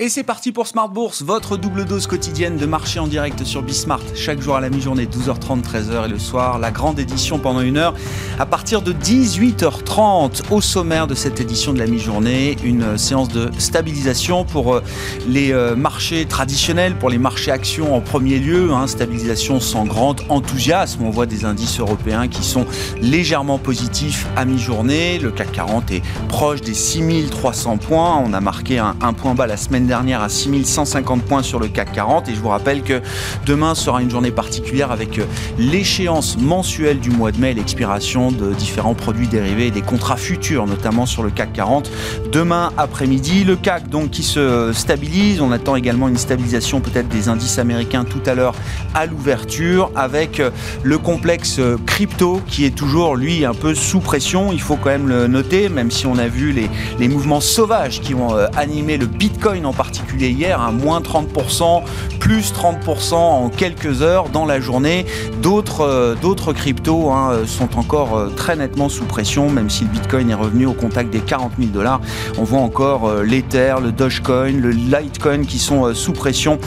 Et c'est parti pour Smart Bourse, votre double dose quotidienne de marché en direct sur Bismart. Chaque jour à la mi-journée, 12h30, 13h et le soir, la grande édition pendant une heure à partir de 18h30. Au sommaire de cette édition de la mi-journée, une séance de stabilisation pour euh, les euh, marchés traditionnels, pour les marchés actions en premier lieu. Hein, stabilisation sans grand enthousiasme. On voit des indices européens qui sont légèrement positifs à mi-journée. Le CAC 40 est proche des 6300 points. On a marqué un, un point bas la semaine dernière à 6150 points sur le CAC 40. Et je vous rappelle que demain sera une journée particulière avec euh, l'échéance mensuelle du mois de mai, l'expiration de différents produits dérivés et des contrats futurs, notamment sur le CAC 40. Demain après-midi, le CAC donc qui se stabilise. On attend également une stabilisation peut-être des indices américains tout à l'heure à l'ouverture avec euh, le complexe euh, crypto qui est toujours lui un peu sous pression. Il faut quand même le noter, même si on a vu les, les mouvements sauvages qui ont animé le Bitcoin en particulier hier, un moins 30%, plus 30% en quelques heures dans la journée. D'autres euh, cryptos hein, sont encore euh, très nettement sous pression, même si le Bitcoin est revenu au contact des 40 000 dollars. On voit encore euh, l'Ether, le Dogecoin, le Litecoin qui sont sous pression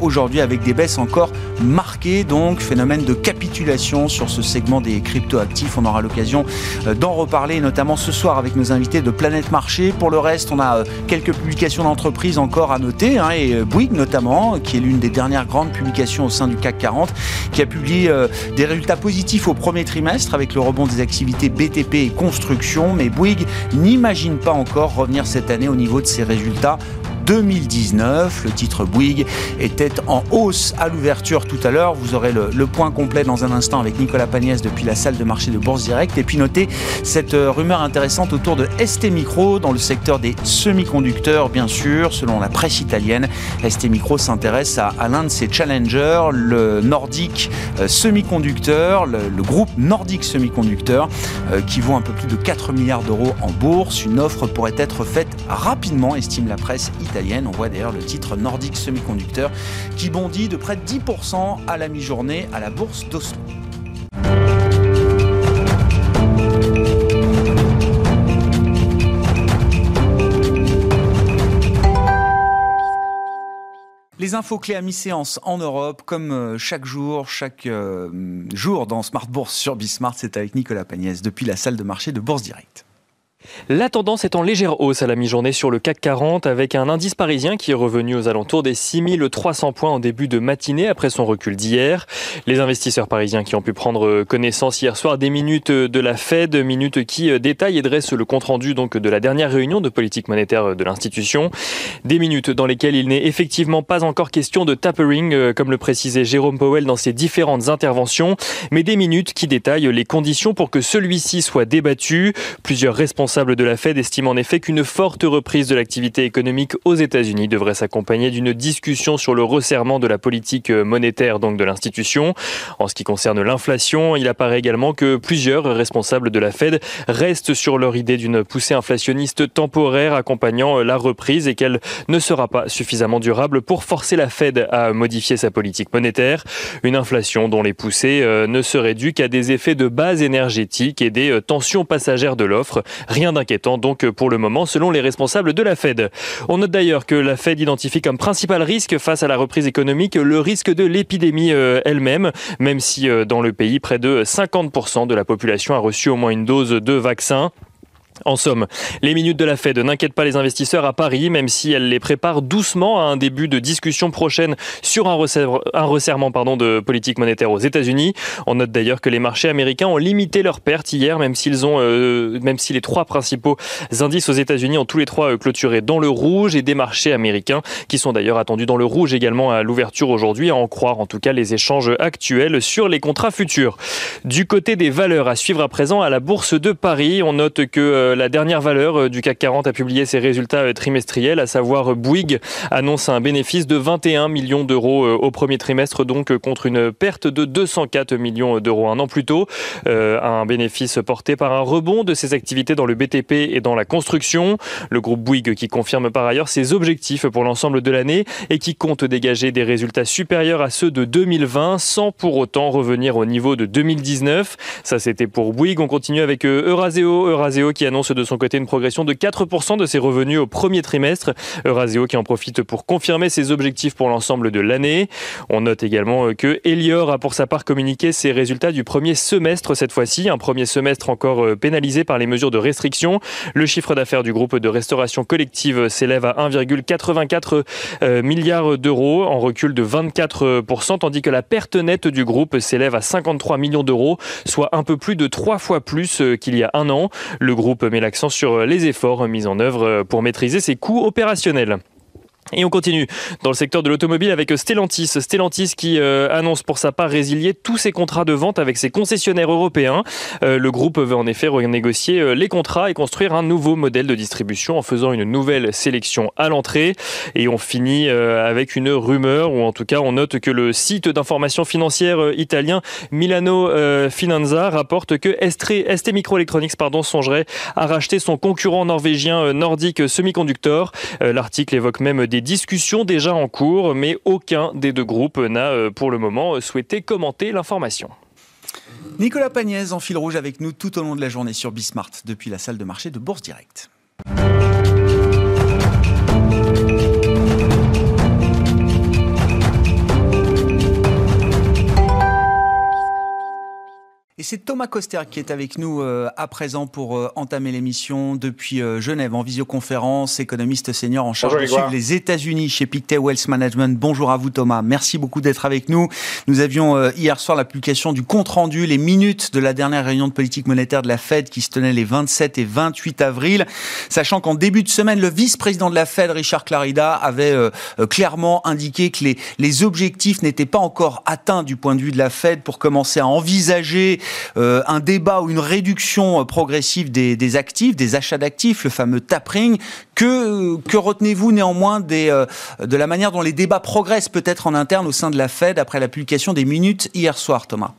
aujourd'hui avec des baisses encore marquées. Donc phénomène de capitulation sur ce segment des crypto actifs. On aura l'occasion d'en reparler, notamment ce soir avec nos invités de Planète Marché. Pour le reste, on a quelques publications d'entreprises encore à noter, hein, et euh, Bouygues notamment, qui est l'une des dernières grandes publications au sein du CAC 40, qui a publié euh, des résultats positifs au premier trimestre avec le rebond des activités BTP et construction, mais Bouygues n'imagine pas encore revenir cette année au niveau de ses résultats 2019. Le titre Bouygues était en hausse à l'ouverture tout à l'heure. Vous aurez le, point complet dans un instant avec Nicolas Pagnès depuis la salle de marché de Bourse Direct. Et puis notez cette euh, rumeur intéressante autour de ST Micro dans le secteur des semi-conducteurs, bien sûr. Selon la presse italienne, ST Micro s'intéresse à, l'un de ses challengers, le Nordic euh, Semiconductor, le, groupe Nordic Semiconductor, euh, qui vaut un peu plus de 4 milliards d'euros en bourse. Une offre pourrait être faite rapidement, estime la presse italienne. On voit d'ailleurs le titre Nordic Semiconducteur qui bondit de près de 10% à la mi-journée à la bourse d'Oslo. Les infos clés à mi-séance en Europe, comme euh, chaque jour, chaque euh, jour dans Smart Bourse sur Bismart, c'est avec Nicolas Pagnès depuis la salle de marché de Bourse Direct. La tendance est en légère hausse à la mi-journée sur le CAC 40 avec un indice parisien qui est revenu aux alentours des 6300 points en début de matinée après son recul d'hier. Les investisseurs parisiens qui ont pu prendre connaissance hier soir des minutes de la Fed, minutes qui détaillent et dressent le compte-rendu donc de la dernière réunion de politique monétaire de l'institution. Des minutes dans lesquelles il n'est effectivement pas encore question de tapering comme le précisait Jérôme Powell dans ses différentes interventions, mais des minutes qui détaillent les conditions pour que celui-ci soit débattu. Plusieurs responsables de la Fed estime en effet qu'une forte reprise de l'activité économique aux États-Unis devrait s'accompagner d'une discussion sur le resserrement de la politique monétaire donc de l'institution. En ce qui concerne l'inflation, il apparaît également que plusieurs responsables de la Fed restent sur leur idée d'une poussée inflationniste temporaire accompagnant la reprise et qu'elle ne sera pas suffisamment durable pour forcer la Fed à modifier sa politique monétaire. Une inflation dont les poussées euh, ne seraient dues qu'à des effets de base énergétique et des euh, tensions passagères de l'offre. Rien d'inquiétant donc pour le moment selon les responsables de la Fed. On note d'ailleurs que la Fed identifie comme principal risque face à la reprise économique le risque de l'épidémie euh, elle-même, même si euh, dans le pays près de 50% de la population a reçu au moins une dose de vaccin. En somme, les minutes de la Fed n'inquiètent pas les investisseurs à Paris, même si elle les prépare doucement à un début de discussion prochaine sur un, resserrement pardon, de politique monétaire aux États-Unis. On note d'ailleurs que les marchés américains ont limité leurs pertes hier, même euh, si les trois principaux indices aux États-Unis ont tous les trois euh, clôturé dans le rouge et des marchés américains qui sont d'ailleurs attendus dans le rouge également à l'ouverture aujourd'hui, à en croire en tout cas les échanges actuels sur les contrats futurs. Du côté des valeurs à suivre à présent à la bourse de Paris, on note que euh, la dernière valeur euh, du CAC 40 a publié ses résultats euh, trimestriels, à savoir Bouygues annonce un bénéfice de 21 millions d'euros au premier trimestre, donc contre une perte de 204 millions d'euros un an plus tôt. un bénéfice porté par un rebond de ses activités dans le BTP et dans la construction. Le groupe Bouygues qui confirme par ailleurs ses objectifs pour l'ensemble de l'année et qui compte dégager des résultats supérieurs à ceux de 2020 sans pour autant revenir au niveau de 2019. Ça c'était pour Bouygues. On continue avec Euraseo, Euraseo qui annonce annonce de son côté une progression de 4% de ses revenus au premier trimestre. Eurasio qui en profite pour confirmer ses objectifs pour l'ensemble de l'année. On note également que Elior a pour sa part communiqué ses résultats du premier semestre cette fois-ci, un premier semestre encore euh, pénalisé par les mesures de restriction. Le chiffre d'affaires du groupe de restauration collective s'élève à 1,84 euh, milliards d'euros, en recul de 24%, tandis que la perte nette du groupe s'élève à 53 millions d'euros, soit un peu plus de trois fois plus euh, qu'il y a un an. Le groupe met l'accent sur les efforts mis en œuvre pour maîtriser ses coûts opérationnels. Et on continue dans le secteur de l'automobile avec Stellantis. Stellantis qui euh, annonce pour sa part résilier tous ses contrats de vente avec ses concessionnaires européens. Euh, le groupe veut en effet renégocier euh, les contrats et construire un nouveau modèle de distribution en faisant une nouvelle sélection à l'entrée. Et on finit avec une rumeur, ou en tout cas on note que le site d'information financière italien Milano Finanza rapporte que ST Microelectronics pardon, songerait à racheter son concurrent norvégien Nordic Semiconductor. L'article évoque même des discussions déjà en cours, mais aucun des deux groupes n'a euh, pour le moment souhaité commenter l'information. Nicolas Pagnès en fil rouge avec nous tout au long de la journée sur Bismart depuis la salle de marché de Bourse Direct. C'est Thomas Coster qui est avec nous euh, à présent pour euh, entamer l'émission depuis euh, Genève en visioconférence, économiste senior en charge de suivre les États-Unis chez Pictet Wealth Management. Bonjour à vous Thomas, merci beaucoup d'être avec nous. Nous avions hier soir la publication du compte rendu, les minutes de la dernière réunion de politique monétaire de la Fed qui se tenait les 27 et 28 avril, sachant qu'en début de semaine, le vice-président de la Fed, Richard Clarida, avait clairement indiqué que les, les objectifs n'étaient pas encore atteints du point de vue de la Fed pour commencer à envisager euh, un débat ou une réduction progressive des, actifs, des achats d'actifs, le fameux tapering. Que, que retenez-vous néanmoins euh, de la manière dont les débats progressent peut-être en interne au sein de la Fed après la publication des minutes hier soir, Thomas?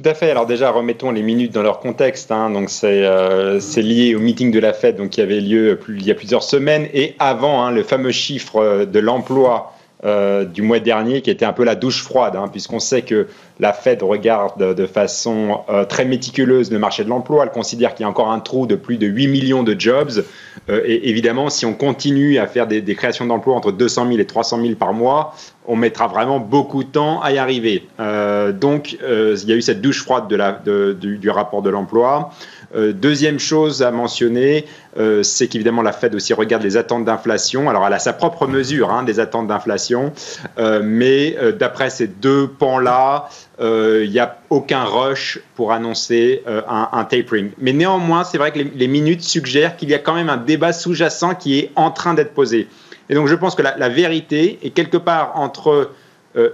Tout à fait. Alors déjà, remettons les minutes dans leur contexte. Hein. Donc euh, c'est lié au meeting de la Fed donc, qui avait lieu il y a plusieurs semaines et avant hein, le fameux chiffre de l'emploi euh, du mois dernier, qui était un peu la douche froide, hein, puisqu'on sait que la Fed regarde de façon euh, très méticuleuse le marché de l'emploi. Elle considère qu'il y a encore un trou de plus de 8 millions de jobs. Euh, et évidemment, si on continue à faire des, créations d'emplois entre 200 000 et 300 000 par mois, on mettra vraiment beaucoup de temps à y arriver. donc, il y a eu cette douche froide du, rapport de l'emploi. Euh, deuxième chose à mentionner, euh, c'est qu'évidemment la Fed aussi regarde les attentes d'inflation. Alors elle a sa propre mesure hein, des attentes d'inflation, euh, mais d'après ces deux pans-là, il n'y a aucun rush pour annoncer un, tapering. Mais néanmoins, c'est vrai que les, minutes suggèrent qu'il y a quand même un débat sous-jacent qui est en train d'être posé. Et donc je pense que la, vérité est quelque part entre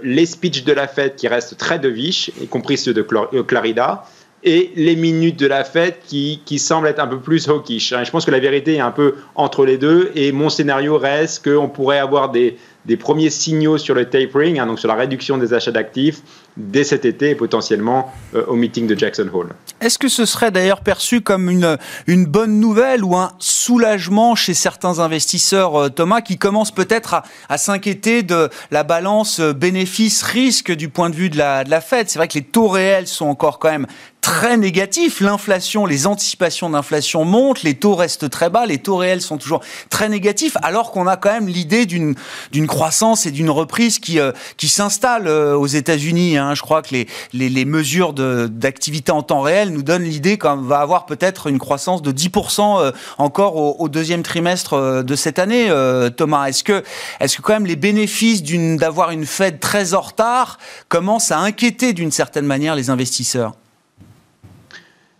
les speeches de la Fed qui restent très deviches, y compris ceux de Clarida, et les minutes de la fête qui, qui semblent être un peu plus hawkish. Hein. Je pense que la vérité est un peu entre les deux et mon scénario reste qu'on pourrait avoir des, des premiers signaux sur le tapering, hein, donc sur la réduction des achats d'actifs, dès cet été et potentiellement euh, au meeting de Jackson Hole. Est-ce que ce serait d'ailleurs perçu comme une, bonne nouvelle ou un soulagement chez certains investisseurs, euh, Thomas, qui commencent peut-être à, s'inquiéter de la balance euh, bénéfice-risque du point de vue de la, Fed? C'est vrai que les taux réels sont encore quand même très négatifs. L'inflation, les anticipations d'inflation montent, les taux restent très bas, les taux réels sont toujours très négatifs, alors qu'on a quand même l'idée d'une croissance et d'une reprise qui qui s'installe aux États-Unis. Hein. Je crois que les, les, mesures d'activité en temps réel nous donnent l'idée qu'on va avoir peut-être une croissance de 10% euh, encore au, deuxième trimestre euh, de cette année. Euh, Thomas, est-ce que, est que quand même les bénéfices d'avoir une Fed très en retard commencent à inquiéter d'une certaine manière les investisseurs?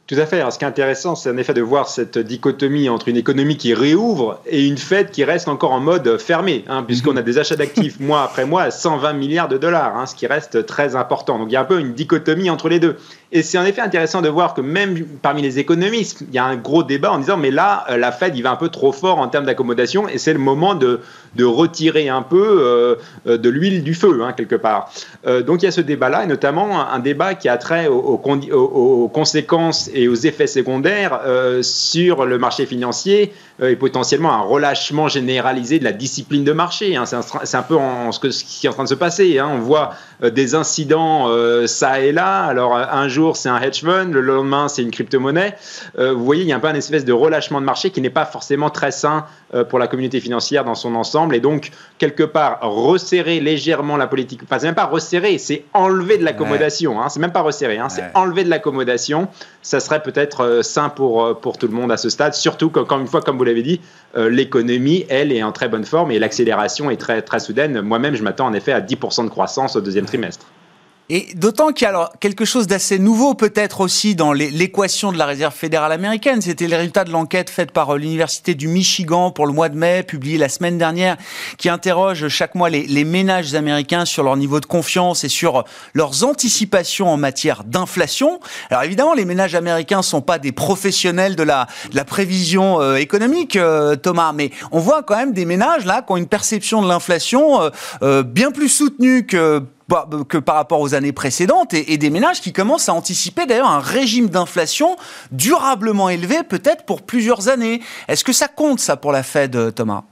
Tout à fait. ce qui est intéressant, c'est en effet de voir cette dichotomie entre une économie qui réouvre et une Fed qui reste encore en mode fermé, hein, puisqu'on mhm. a des achats d'actifs mois après mois à 120 milliards de dollars, hein, ce qui reste très important. Donc il y a un peu une dichotomie entre les deux. Et c'est en effet intéressant de voir que même parmi les économistes, il y a un gros débat en disant mais là, euh, la Fed, il va un peu trop fort en termes d'accommodation et c'est le moment de, de retirer un peu de l'huile du feu, hein, quelque part. donc il y a ce débat-là, et notamment un, débat qui a trait aux, conséquences et aux effets secondaires sur le marché financier et potentiellement un relâchement généralisé de la discipline de marché. Hein. C'est un, peu ce, qui est en train de se passer. Hein. On voit des incidents ça et là. Alors un jour c'est un hedge fund, le lendemain c'est une crypto-monnaie. vous voyez, il y a un peu un espèce de relâchement de marché qui n'est pas forcément très sain euh, pour la communauté financière dans son ensemble. Et donc, quelque part, resserrer légèrement la politique, enfin, c'est même pas resserrer, c'est enlever de l'accommodation. Hein, c'est même pas resserrer, hein, c'est enlever de l'accommodation. Ça serait peut-être euh, sain pour, euh, pour tout le monde à ce stade, surtout qu'encore une fois, comme vous l'avez dit, l'économie, elle, est en très bonne forme et l'accélération est très, très soudaine. Moi-même, je m'attends en effet à 10% de croissance au deuxième trimestre. Et d'autant qu'il y a alors quelque chose d'assez nouveau peut-être aussi dans l'équation de la réserve fédérale américaine. C'était le résultat de l'enquête faite par euh, l'université du Michigan pour le mois de mai, publiée la semaine dernière, qui interroge chaque mois les, ménages américains sur leur niveau de confiance et sur leurs anticipations en matière d'inflation. Alors évidemment, les ménages américains sont pas des professionnels de la, prévision euh, économique, euh, Thomas, mais on voit quand même des ménages là qui ont une perception de l'inflation bien plus soutenue que que par rapport aux années précédentes et, des ménages qui commencent à anticiper d'ailleurs un régime d'inflation durablement élevé peut-être pour plusieurs années. Est-ce que ça compte ça pour la Fed, Thomas?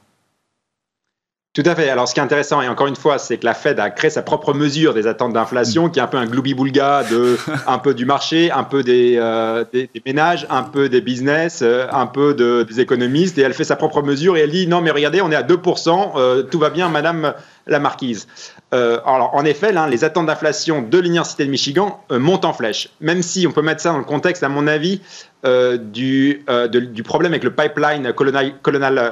Tout à fait. Alors, ce qui est intéressant, et encore une fois, c'est que la Fed a créé sa propre mesure des attentes d'inflation, qui est un peu un gloubi-boulga de un peu du marché, un peu des, euh, des, ménages, un peu des business, euh, un peu de, des économistes, et elle fait sa propre mesure et elle dit non, mais regardez, on est à 2%, euh, tout va bien, Madame la Marquise. Alors, en effet, là, les attentes d'inflation de l'Université de Michigan montent en flèche. Même si on peut mettre ça dans le contexte, à mon avis, euh, du, euh, du, problème avec le pipeline colonial,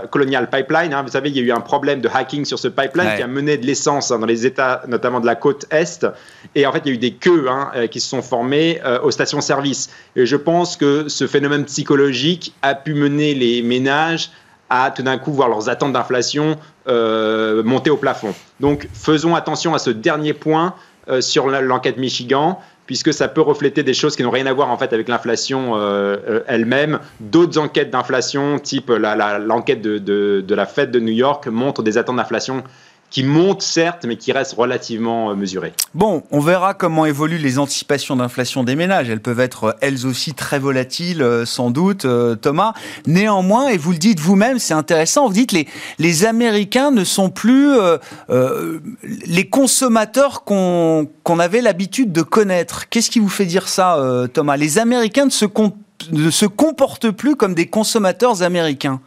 colonial, pipeline. Hein. Vous savez, il y a eu un problème de hacking sur ce pipeline qui a mené de l'essence hein, dans les États, notamment de la côte est. Et en fait, il y a eu des queues hein, euh, qui se sont formées aux stations-service. Et je pense que ce phénomène psychologique a pu mener les ménages à tout d'un coup voir leurs attentes d'inflation monter au plafond. Donc, faisons attention à ce dernier point sur l'enquête Michigan puisque ça peut refléter des choses qui n'ont rien à voir en fait avec l'inflation euh, euh, elle-même. D'autres enquêtes d'inflation, type l'enquête de, de, la Fed de New York, montrent des attentes d'inflation qui montent certes, mais qui restent relativement euh, mesurées. Bon, on verra comment évoluent les anticipations d'inflation des ménages. Elles peuvent être elles aussi très volatiles, sans doute, Thomas. Néanmoins, et vous le dites vous-même, c'est intéressant, vous dites les, les Américains ne sont plus les consommateurs qu'on avait l'habitude de connaître. Qu'est-ce qui vous fait dire ça, euh, Thomas? Les Américains ne se comportent plus comme des consommateurs américains.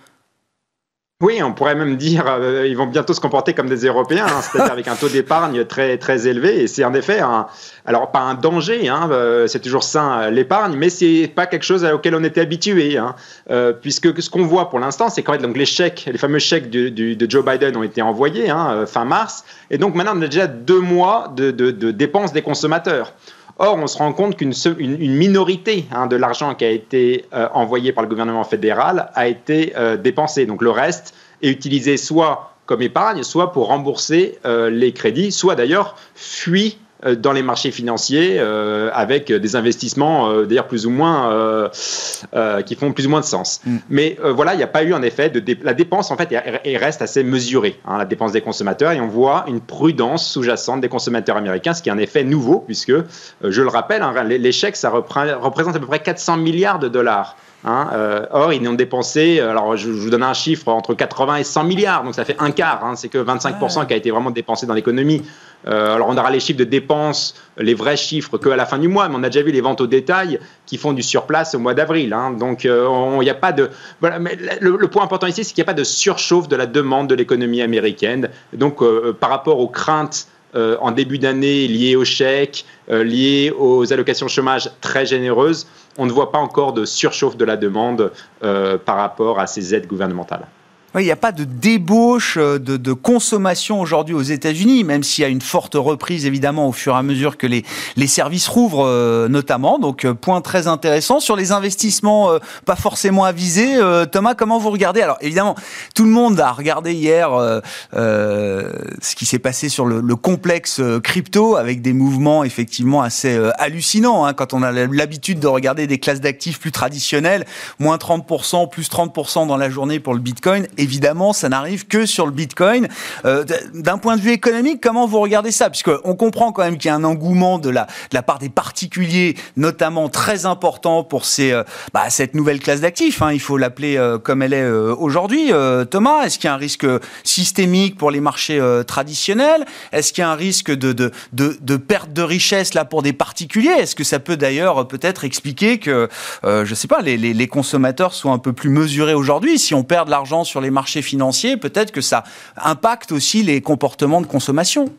Oui, on pourrait même dire euh, ils vont bientôt se comporter comme des Européens, hein, c'est-à-dire avec un taux d'épargne très très élevé. Et c'est en effet, un, alors pas un danger, hein, euh, c'est toujours sain l'épargne, mais c'est pas quelque chose auquel on était habitué, hein, euh, puisque ce qu'on voit pour l'instant, c'est quand donc les chèques, les fameux chèques de Joe Biden ont été envoyés fin mars, et donc maintenant on a déjà deux mois de, de dépenses des consommateurs. Or, on se rend compte qu'une une, minorité hein, de l'argent qui a été euh, envoyé par le gouvernement fédéral a été euh, dépensé. Donc le reste est utilisé soit comme épargne, soit pour rembourser euh, les crédits, soit d'ailleurs fuit dans les marchés financiers euh, avec des investissements euh, d'ailleurs plus ou moins qui font plus ou moins de sens. Mm. Mais voilà, il n'y a pas eu en effet de la dépense en fait elle, reste assez mesurée, hein, la dépense des consommateurs et on voit une prudence sous-jacente des consommateurs américains, ce qui est un effet nouveau puisque je le rappelle, hein, les, chèques ça représente à peu près 400 milliards de dollars. Hein, or, ils n'ont dépensé, alors je, vous donne un chiffre, entre 80 et 100 milliards, donc ça fait un quart, hein, c'est que 25% qui a été vraiment dépensé dans l'économie. Euh, alors on aura les chiffres de dépenses, les vrais chiffres qu'à la fin du mois, mais on a déjà vu les ventes au détail qui font du surplace au mois d'avril. Hein. Donc euh, il n'y a pas de... Voilà, mais le, point important ici, c'est qu'il n'y a pas de surchauffe de la demande de l'économie américaine. Donc euh, par rapport aux craintes en début d'année liées aux chèques, liées aux allocations chômage très généreuses, on ne voit pas encore de surchauffe de la demande par rapport à ces aides gouvernementales il n'y a pas de débauche euh, de, consommation aujourd'hui aux États-Unis, même s'il y a une forte reprise évidemment au fur et à mesure que les, les services rouvrent euh, notamment. Donc euh, point très intéressant sur les investissements pas forcément avisés. Thomas, comment vous regardez? Alors évidemment, tout le monde a regardé hier ce qui s'est passé sur le, complexe crypto avec des mouvements effectivement assez hallucinants. Hein, quand on a l'habitude de regarder des classes d'actifs plus traditionnelles, moins 30%, plus 30% dans la journée pour le Bitcoin. Et évidemment, ça n'arrive que sur le Bitcoin. Euh, d'un point de vue économique, comment vous regardez ça? Puisqu'on comprend quand même qu'il y a un engouement de la, part des particuliers, notamment très important pour euh, bah, cette nouvelle classe d'actifs. Hein, il faut l'appeler euh, comme elle est aujourd'hui. Thomas, est-ce qu'il y a un risque systémique pour les marchés traditionnels? Est-ce qu'il y a un risque de, perte de richesse là pour des particuliers? Est-ce que ça peut d'ailleurs peut-être expliquer que, je sais pas, les, les consommateurs soient un peu plus mesurés aujourd'hui Si on perd de l'argent sur les marchés financiers, peut-être que ça impacte aussi les comportements de consommation.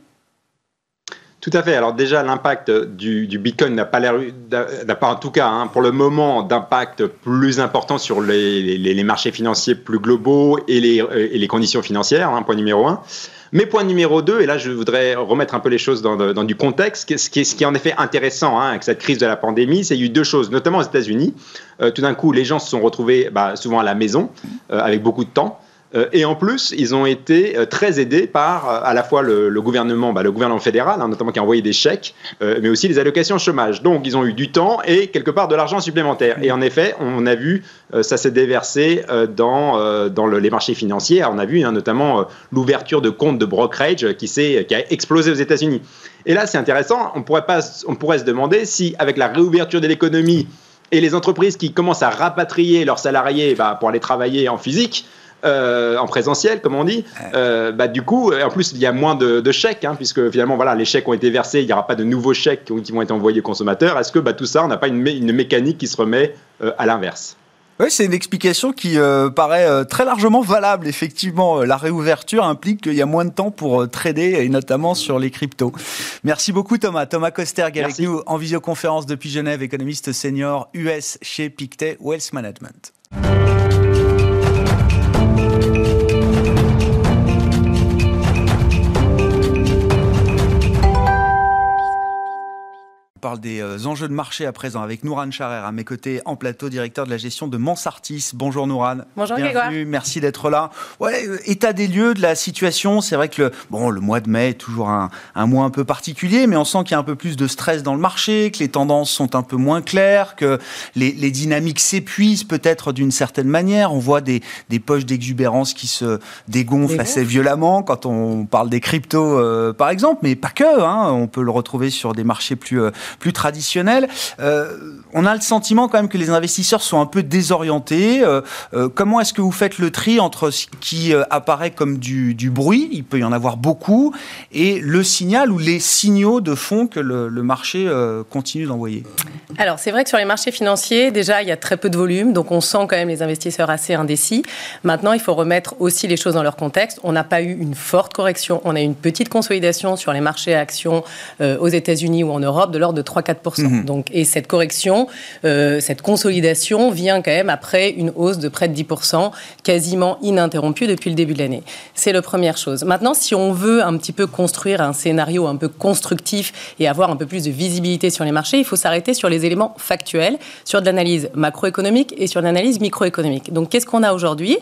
Tout à fait. Alors déjà, l'impact du, Bitcoin n'a pas l'air, n'a pas en tout cas, hein, pour le moment, d'impact plus important sur les, marchés financiers plus globaux et les, et les conditions financières, hein, point numéro un. Mais point numéro deux, et là je voudrais remettre un peu les choses dans, du contexte, ce qui, est, ce qui, est, en effet intéressant hein, avec cette crise de la pandémie, c'est qu'il y a eu deux choses, notamment aux États-Unis. Euh, tout d'un coup, les gens se sont retrouvés bah, souvent à la maison, euh, avec beaucoup de temps. Euh, et en plus, ils ont été euh, très aidés par euh, à la fois le, gouvernement, bah, le gouvernement fédéral, hein, notamment qui a envoyé des chèques, mais aussi les allocations chômage. Donc, ils ont eu du temps et quelque part de l'argent supplémentaire. Et en effet, on a vu ça s'est déversé dans, dans les marchés financiers. On a vu hein, notamment l'ouverture de comptes de brokerage qui, qui a explosé aux États-Unis. Et là, c'est intéressant. On pourrait, pas, on pourrait se demander si, avec la réouverture de l'économie et les entreprises qui commencent à rapatrier leurs salariés bah, pour aller travailler en physique, euh, en présentiel, comme on dit, euh, bah, du coup, en plus, il y a moins de, chèques, hein, puisque finalement, voilà, les chèques ont été versés, il n'y aura pas de nouveaux chèques qui vont être envoyés aux consommateurs. Est-ce que bah, tout ça, on n'a pas une, mécanique qui se remet euh, à l'inverse? Oui, c'est une explication qui paraît très largement valable. Effectivement, la réouverture implique qu'il y a moins de temps pour trader, et notamment sur les cryptos. Merci beaucoup Thomas. Thomas Kosterg avec nous en visioconférence depuis Genève, économiste senior US chez Pictet Wealth Management. On parle des euh, enjeux de marché à présent avec Nouran Charer à mes côtés en plateau, directeur de la gestion de Mansartis. Bonjour Nouran. Bonjour Bienvenue, merci d'être là. Ouais, euh, état des lieux de la situation, c'est vrai que le, bon, le mois de mai est toujours un, mois un peu particulier, mais on sent qu'il y a un peu plus de stress dans le marché, que les tendances sont un peu moins claires, que les, dynamiques s'épuisent peut-être d'une certaine manière. On voit des, poches d'exubérance qui se dégonflent assez violemment quand on parle des cryptos euh, par exemple, mais pas que. Hein. on peut le retrouver sur des marchés plus plus traditionnel. Euh, on a le sentiment quand même que les investisseurs sont un peu désorientés. Euh, euh, comment est-ce que vous faites le tri entre ce qui apparaît comme du, bruit, il peut y en avoir beaucoup, et le signal ou les signaux de fond que le, marché continue d'envoyer? Alors c'est vrai que sur les marchés financiers, déjà il y a très peu de volume, donc on sent quand même les investisseurs assez indécis. Maintenant, il faut remettre aussi les choses dans leur contexte. On n'a pas eu une forte correction, on a eu une petite consolidation sur les marchés à actions aux États-Unis ou en Europe de l'ordre de 3-4%. Mhm. Donc, et cette correction, euh, cette consolidation vient quand même après une hausse de près de 10%, quasiment ininterrompue depuis le début de l'année. C'est la première chose. Maintenant, si on veut un petit peu construire un scénario un peu constructif et avoir un peu plus de visibilité sur les marchés, il faut s'arrêter sur les éléments factuels, sur de l'analyse macroéconomique et sur l'analyse microéconomique. Donc, qu'est-ce qu'on a aujourd'hui?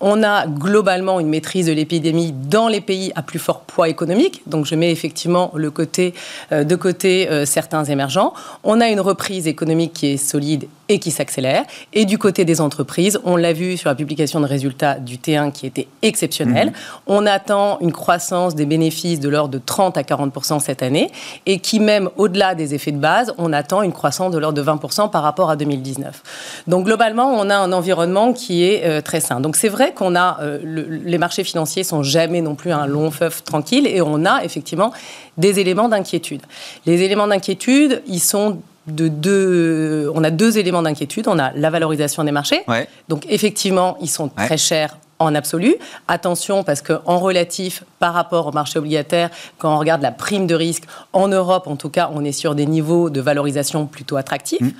On a globalement une maîtrise de l'épidémie dans les pays à plus fort poids économique. Donc, je mets effectivement le côté, euh, de côté euh, certains émergents. On a une reprise économique qui est solide et qui s'accélère. Et du côté des entreprises, on l'a vu sur la publication de résultats du T1 qui était exceptionnel. Mhm. On attend une croissance des bénéfices de l'ordre de 30 à 40 cette année et qui, même au-delà des effets de base, on attend une croissance de l'ordre de 20 par rapport à 2019. Donc globalement, on a un environnement qui est euh, très sain. Donc c'est vrai qu'on a euh, les marchés financiers sont jamais non plus un long feuf tranquille et on a effectivement des éléments d'inquiétude. Les éléments d'inquiétude, ils sont de deux. On a deux éléments d'inquiétude. On a la valorisation des marchés. Donc effectivement, ils sont très chers en absolu. Attention, parce qu'en relatif, par rapport au marché obligataire, quand on regarde la prime de risque, en Europe en tout cas, on est sur des niveaux de valorisation plutôt attractifs. Mmh.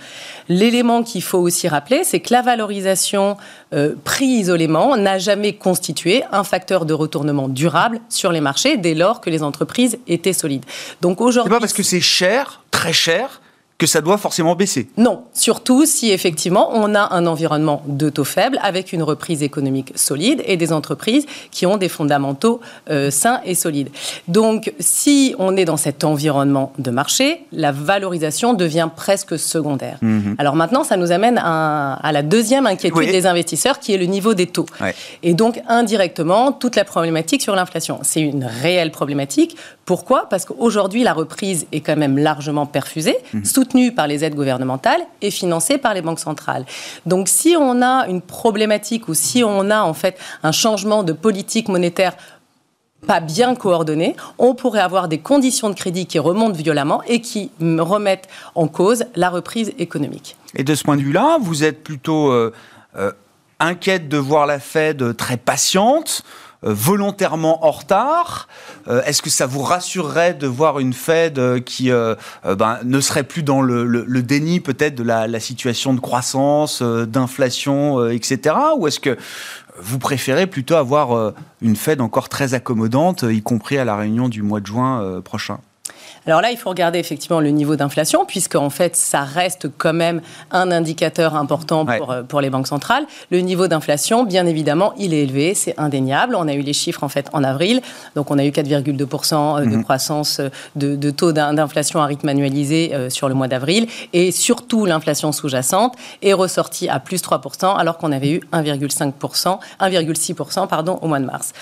L'élément qu'il faut aussi rappeler, c'est que la valorisation euh, prix isolément n'a jamais constitué un facteur de retournement durable sur les marchés dès lors que les entreprises étaient solides. Donc aujourd'hui... C'est pas parce que c'est cher, très cher, que ça doit forcément baisser. Non, surtout si effectivement on a un environnement de taux faible avec une reprise économique solide et des entreprises qui ont des fondamentaux euh, sains et solides. Donc si on est dans cet environnement de marché, la valorisation devient presque secondaire. Mhm. Alors maintenant, ça nous amène à, la deuxième inquiétude des investisseurs qui est le niveau des taux. Et donc indirectement, toute la problématique sur l'inflation. C'est une réelle problématique. Pourquoi? Parce qu'aujourd'hui, la reprise est quand même largement perfusée, mhm. Soutenue par les aides gouvernementales et financée par les banques centrales. Donc, si on a une problématique ou si on a en fait un changement de politique monétaire pas bien coordonné, on pourrait avoir des conditions de crédit qui remontent violemment et qui remettent en cause la reprise économique. Et de ce point de vue-là, vous êtes plutôt euh, euh, inquiète de voir la Fed très patiente volontairement en retard euh, Est-ce que ça vous rassurerait de voir une Fed euh, qui ben, ne serait plus dans le, déni peut-être de la, situation de croissance, d'inflation, etc. Ou est-ce que vous préférez plutôt avoir une Fed encore très accommodante, y compris à la réunion du mois de juin prochain? Alors là, il faut regarder effectivement le niveau d'inflation, puisque en fait, ça reste quand même un indicateur important pour, euh, pour les banques centrales. Le niveau d'inflation, bien évidemment, il est élevé, c'est indéniable. On a eu les chiffres en fait en avril, donc on a eu 4,2% euh, de mhm. croissance euh, de, taux d'inflation à rythme annualisé sur le mois d'avril, et surtout l'inflation sous-jacente est ressortie à plus 3%, alors qu'on avait eu 1,5%, 1,6% pardon au mois de mars.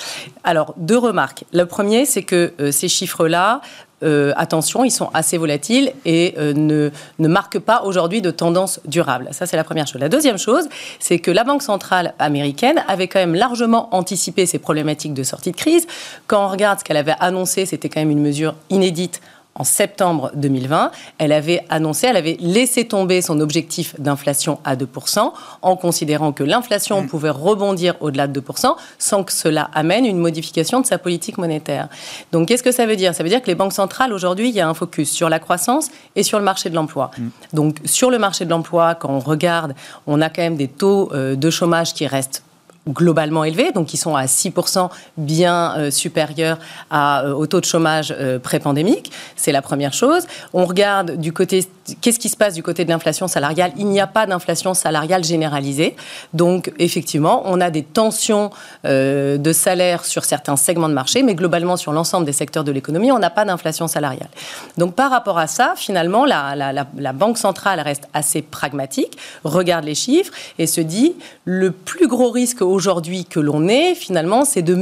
Alors deux remarques. Le premier, c'est que ces chiffres-là euh, attention, ils sont assez volatiles et euh, ne, ne marquent pas aujourd'hui de tendance durable. Ça, c'est la première chose. La deuxième chose, c'est que la Banque centrale américaine avait quand même largement anticipé ces problématiques de sortie de crise. Quand on regarde ce qu'elle avait annoncé, c'était quand même une mesure inédite en septembre 2020, elle avait annoncé, elle avait laissé tomber son objectif d'inflation à 2%, en considérant que l'inflation mmh. pouvait rebondir au-delà de 2%, sans que cela amène une modification de sa politique monétaire. Donc qu'est-ce que ça veut dire? Ça veut dire que les banques centrales, aujourd'hui, il y a un focus sur la croissance et sur le marché de l'emploi. Mmh. Donc sur le marché de l'emploi, quand on regarde, on a quand même des taux euh, de chômage qui restent globalement élevés, donc qui sont à 6% bien euh, supérieurs euh, au taux de chômage euh, pré-pandémique. C'est la première chose. On regarde du côté, qu'est-ce qui se passe du côté de l'inflation salariale? Il n'y a pas d'inflation salariale généralisée. Donc, effectivement, on a des tensions de salaire sur certains segments de marché, mais globalement, sur l'ensemble des secteurs de l'économie, on n'a pas d'inflation salariale. Donc, par rapport à ça, finalement, la, Banque centrale reste assez pragmatique, regarde les chiffres et se dit, le plus gros risque aujourd'hui que l'on ait, finalement, c'est de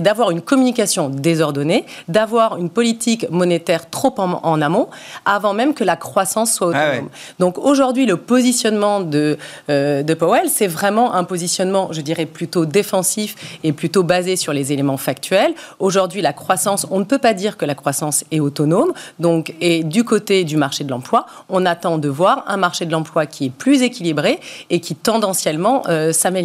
d'avoir une communication désordonnée, d'avoir une politique monétaire trop en, amont, avant même que la croissance soit ah autonome. Donc aujourd'hui, le positionnement de, euh, de Powell, c'est vraiment un positionnement, je dirais, plutôt défensif et plutôt basé sur les éléments factuels. Aujourd'hui, la croissance, on ne peut pas dire que la croissance est autonome. Donc, et du côté du marché de l'emploi, on attend de voir un marché de l'emploi qui est plus équilibré et qui tendanciellement euh, s'améliore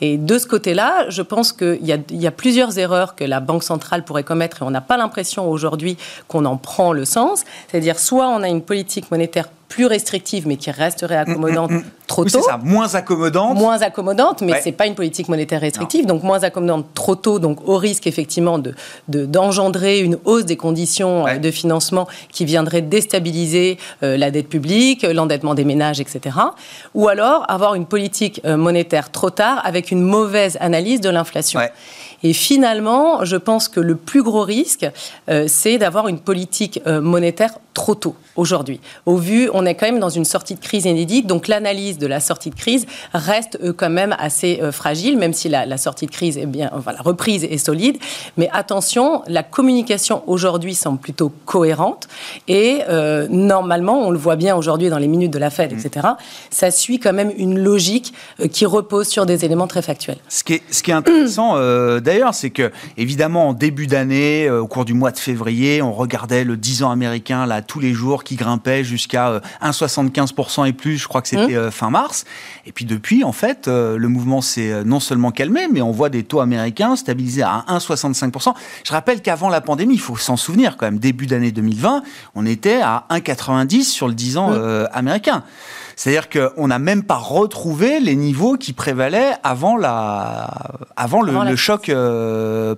et de ce côté-là, je pense qu'il y, y, a plusieurs erreurs que la Banque centrale pourrait commettre et on n'a pas l'impression aujourd'hui qu'on en prend le sens. C'est-à-dire, soit on a une politique monétaire plus restrictive, mais qui resterait accommodante mm, mm, mm. trop tôt. c'est ça, moins accommodante. Moins accommodante, mais ce c'est pas une politique monétaire restrictive, donc moins accommodante trop tôt, donc au risque effectivement de, d'engendrer une hausse des conditions euh, de financement qui viendrait déstabiliser euh, la dette publique, l'endettement des ménages, etc. Ou alors avoir une politique euh, monétaire trop tard avec une mauvaise analyse de l'inflation. Et finalement, je pense que le plus gros risque, c'est d'avoir une politique monétaire trop tôt aujourd'hui. Au vu, on est quand même dans une sortie de crise inédite, donc l'analyse de la sortie de crise reste euh, quand même assez euh, fragile, même si la, sortie de crise est bien, enfin, la reprise est solide. Mais attention, la communication aujourd'hui semble plutôt cohérente et euh, normalement, on le voit bien aujourd'hui dans les minutes de la Fed, etc. Ça suit quand même une logique qui repose sur des éléments très factuels. Ce qui est, intéressant d'ailleurs, c'est que évidemment en début d'année, au cours du mois de février, on regardait le 10 ans américain là tous les jours qui grimpait jusqu'à 1,75% euh, et plus, je crois que c'était mmh. euh, fin mars. Et puis depuis, en fait, euh, le mouvement s'est non seulement calmé, mais on voit des taux américains stabilisés à 1,65%. Je rappelle qu'avant la pandémie, il faut s'en souvenir quand même, début d'année 2020, on était à 1,90 sur le 10 ans mmh. américain. C'est-à-dire qu'on n'a même pas retrouvé les niveaux qui prévalaient avant, la, avant le, choc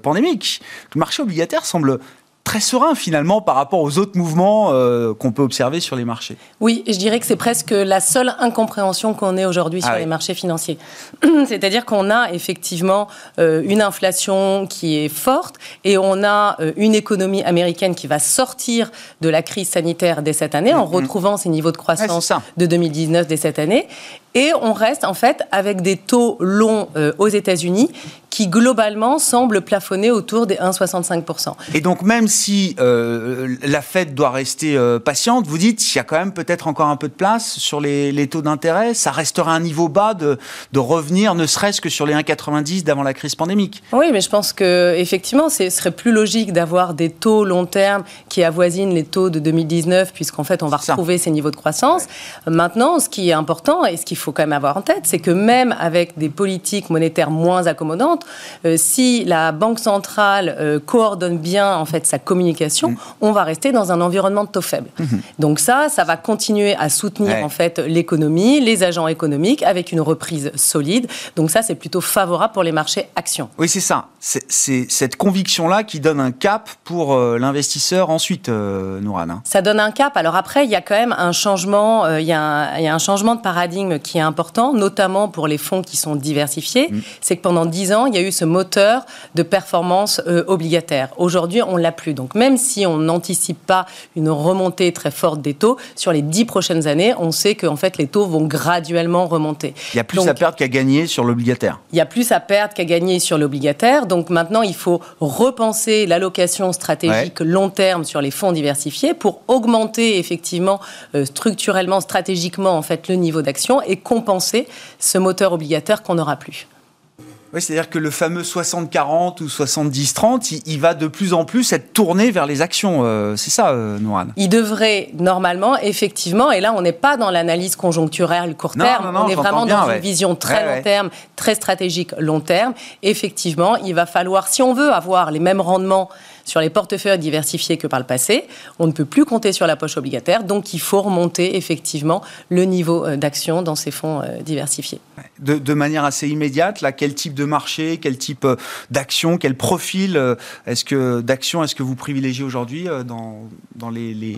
pandémique. Le marché obligataire semble très serein finalement par rapport aux autres mouvements euh, qu'on peut observer sur les marchés. Oui, je dirais que c'est presque la seule incompréhension qu'on ait aujourd'hui ah sur les marchés financiers. C'est-à-dire qu'on a effectivement euh, une inflation qui est forte et on a euh, une économie américaine qui va sortir de la crise sanitaire dès cette année en mm-hmm. retrouvant ses niveaux de croissance de 2019 dès cette année. Et on reste en fait avec des taux longs aux États-Unis qui globalement semblent plafonner autour des 1,65%. Et donc même si euh, la Fed doit rester euh, patiente, vous dites qu'il y a quand même peut-être encore un peu de place sur les, taux d'intérêt, ça restera un niveau bas de, de revenir ne serait-ce que sur les 1,90 d'avant la crise pandémique. Oui, mais je pense que effectivement, ce serait plus logique d'avoir des taux long terme qui avoisinent les taux de 2019, puisqu'en fait, on va retrouver ces niveaux de croissance. Maintenant, ce qui est important et ce qu'il faut quand même avoir en tête, c'est que même avec des politiques monétaires moins accommodantes, euh, si la Banque centrale euh, coordonne bien en fait sa communication, mm. on va rester dans un environnement de taux faible. Mm-hmm. Donc ça, ça va continuer à soutenir en fait l'économie, les agents économiques avec une reprise solide. Donc ça, c'est plutôt favorable pour les marchés actions. Oui, c'est ça. C'est cette conviction-là qui donne un cap pour euh, l'investisseur ensuite, Nourane. Hein. Ça donne un cap. Alors après, il y a quand même un changement, il, y a un, il, y a un, changement de paradigme qui est important, notamment pour les fonds qui sont diversifiés. Mm. C'est que pendant 10 ans, il y a eu ce moteur de performance euh, obligataire. Aujourd'hui, on l'a plus. Donc même si on n'anticipe pas une remontée très forte des taux, sur les dix prochaines années, on sait qu'en fait les taux vont graduellement remonter. Il y a plus à perdre qu'à gagner sur l'obligataire. Il y a plus à perdre qu'à gagner sur l'obligataire. Donc maintenant, il faut repenser l'allocation stratégique long terme sur les fonds diversifiés pour augmenter effectivement euh, structurellement, stratégiquement en fait le niveau d'action et compenser ce moteur obligataire qu'on n'aura plus. Oui, c'est-à-dire que le fameux 60-40 ou 70-30, il, va de plus en plus être tourné vers les actions. Euh, c'est ça, euh, Il devrait normalement, effectivement, et là on n'est pas dans l'analyse conjoncturelle court terme, on est vraiment dans une vision très long terme, très stratégique long terme. Effectivement, il va falloir, si on veut avoir les mêmes rendements sur les portefeuilles diversifiés que par le passé. On ne peut plus compter sur la poche obligataire, donc il faut remonter effectivement le niveau euh, d'action dans ces fonds euh, diversifiés. De, manière assez immédiate, là, quel type de marché, quel type euh, d'action, quel profil d'action est-ce que vous privilégiez aujourd'hui dans, dans les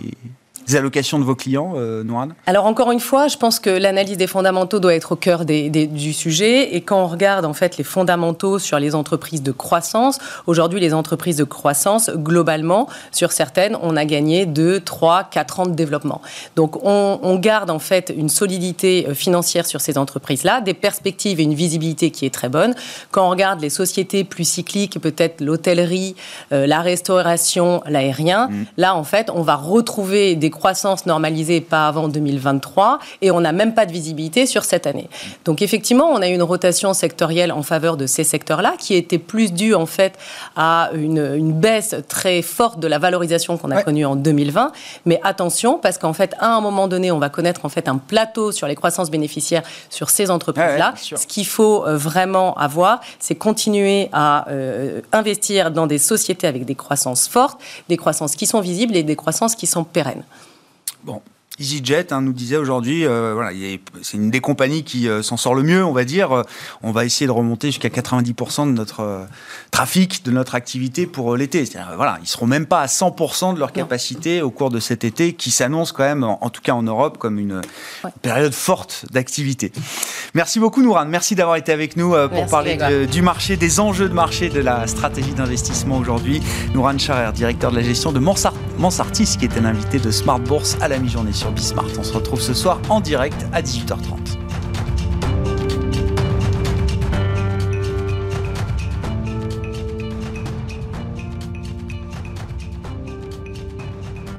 allocations de vos clients, euh, Alors encore une fois, je pense que l'analyse des fondamentaux doit être au cœur du sujet. Et quand on regarde en fait les fondamentaux sur les entreprises de croissance, aujourd'hui les entreprises de croissance, globalement, sur certaines, on a gagné 2, 3, 4 ans de développement. Donc on, on garde en fait une solidité euh, financière sur ces entreprises-là, des perspectives et une visibilité qui est très bonne. Quand on regarde les sociétés plus cycliques, peut-être l'hôtellerie, euh, la restauration, l'aérien, mmh. là en fait on va retrouver des croissance normalisée pas avant 2023 et on n'a même pas de visibilité sur cette année. Donc effectivement, on a une rotation sectorielle en faveur de ces secteurs-là qui était plus due en fait à une, baisse très forte de la valorisation qu'on a connue en 2020. Mais attention, parce qu'en fait, à un moment donné, on va connaître en fait un plateau sur les croissances bénéficiaires sur ces entreprises-là. Ce qu'il faut euh, vraiment avoir, c'est continuer à euh, investir dans des sociétés avec des croissances fortes, des croissances qui sont visibles et des croissances qui sont pérennes. Bon, EasyJet hein, nous disait aujourd'hui, euh, voilà, c'est une des compagnies qui euh, s'en sort le mieux, on va dire. on va essayer de remonter jusqu'à 90% de notre euh, trafic, de notre activité pour l'été. Voilà, ils seront même pas à 100% de leur capacité au cours de cet été, qui s'annonce quand même, en, tout cas en Europe, comme une période forte d'activité. Merci beaucoup, Nourane. Merci d'avoir été avec nous pour parler du marché, des enjeux de marché, de la stratégie d'investissement aujourd'hui. Nourane Charer, directeur de la gestion de Mansartis, qui est un invité de Smart Bourse à la mi-journée sur. On se retrouve ce soir en direct à 18h30.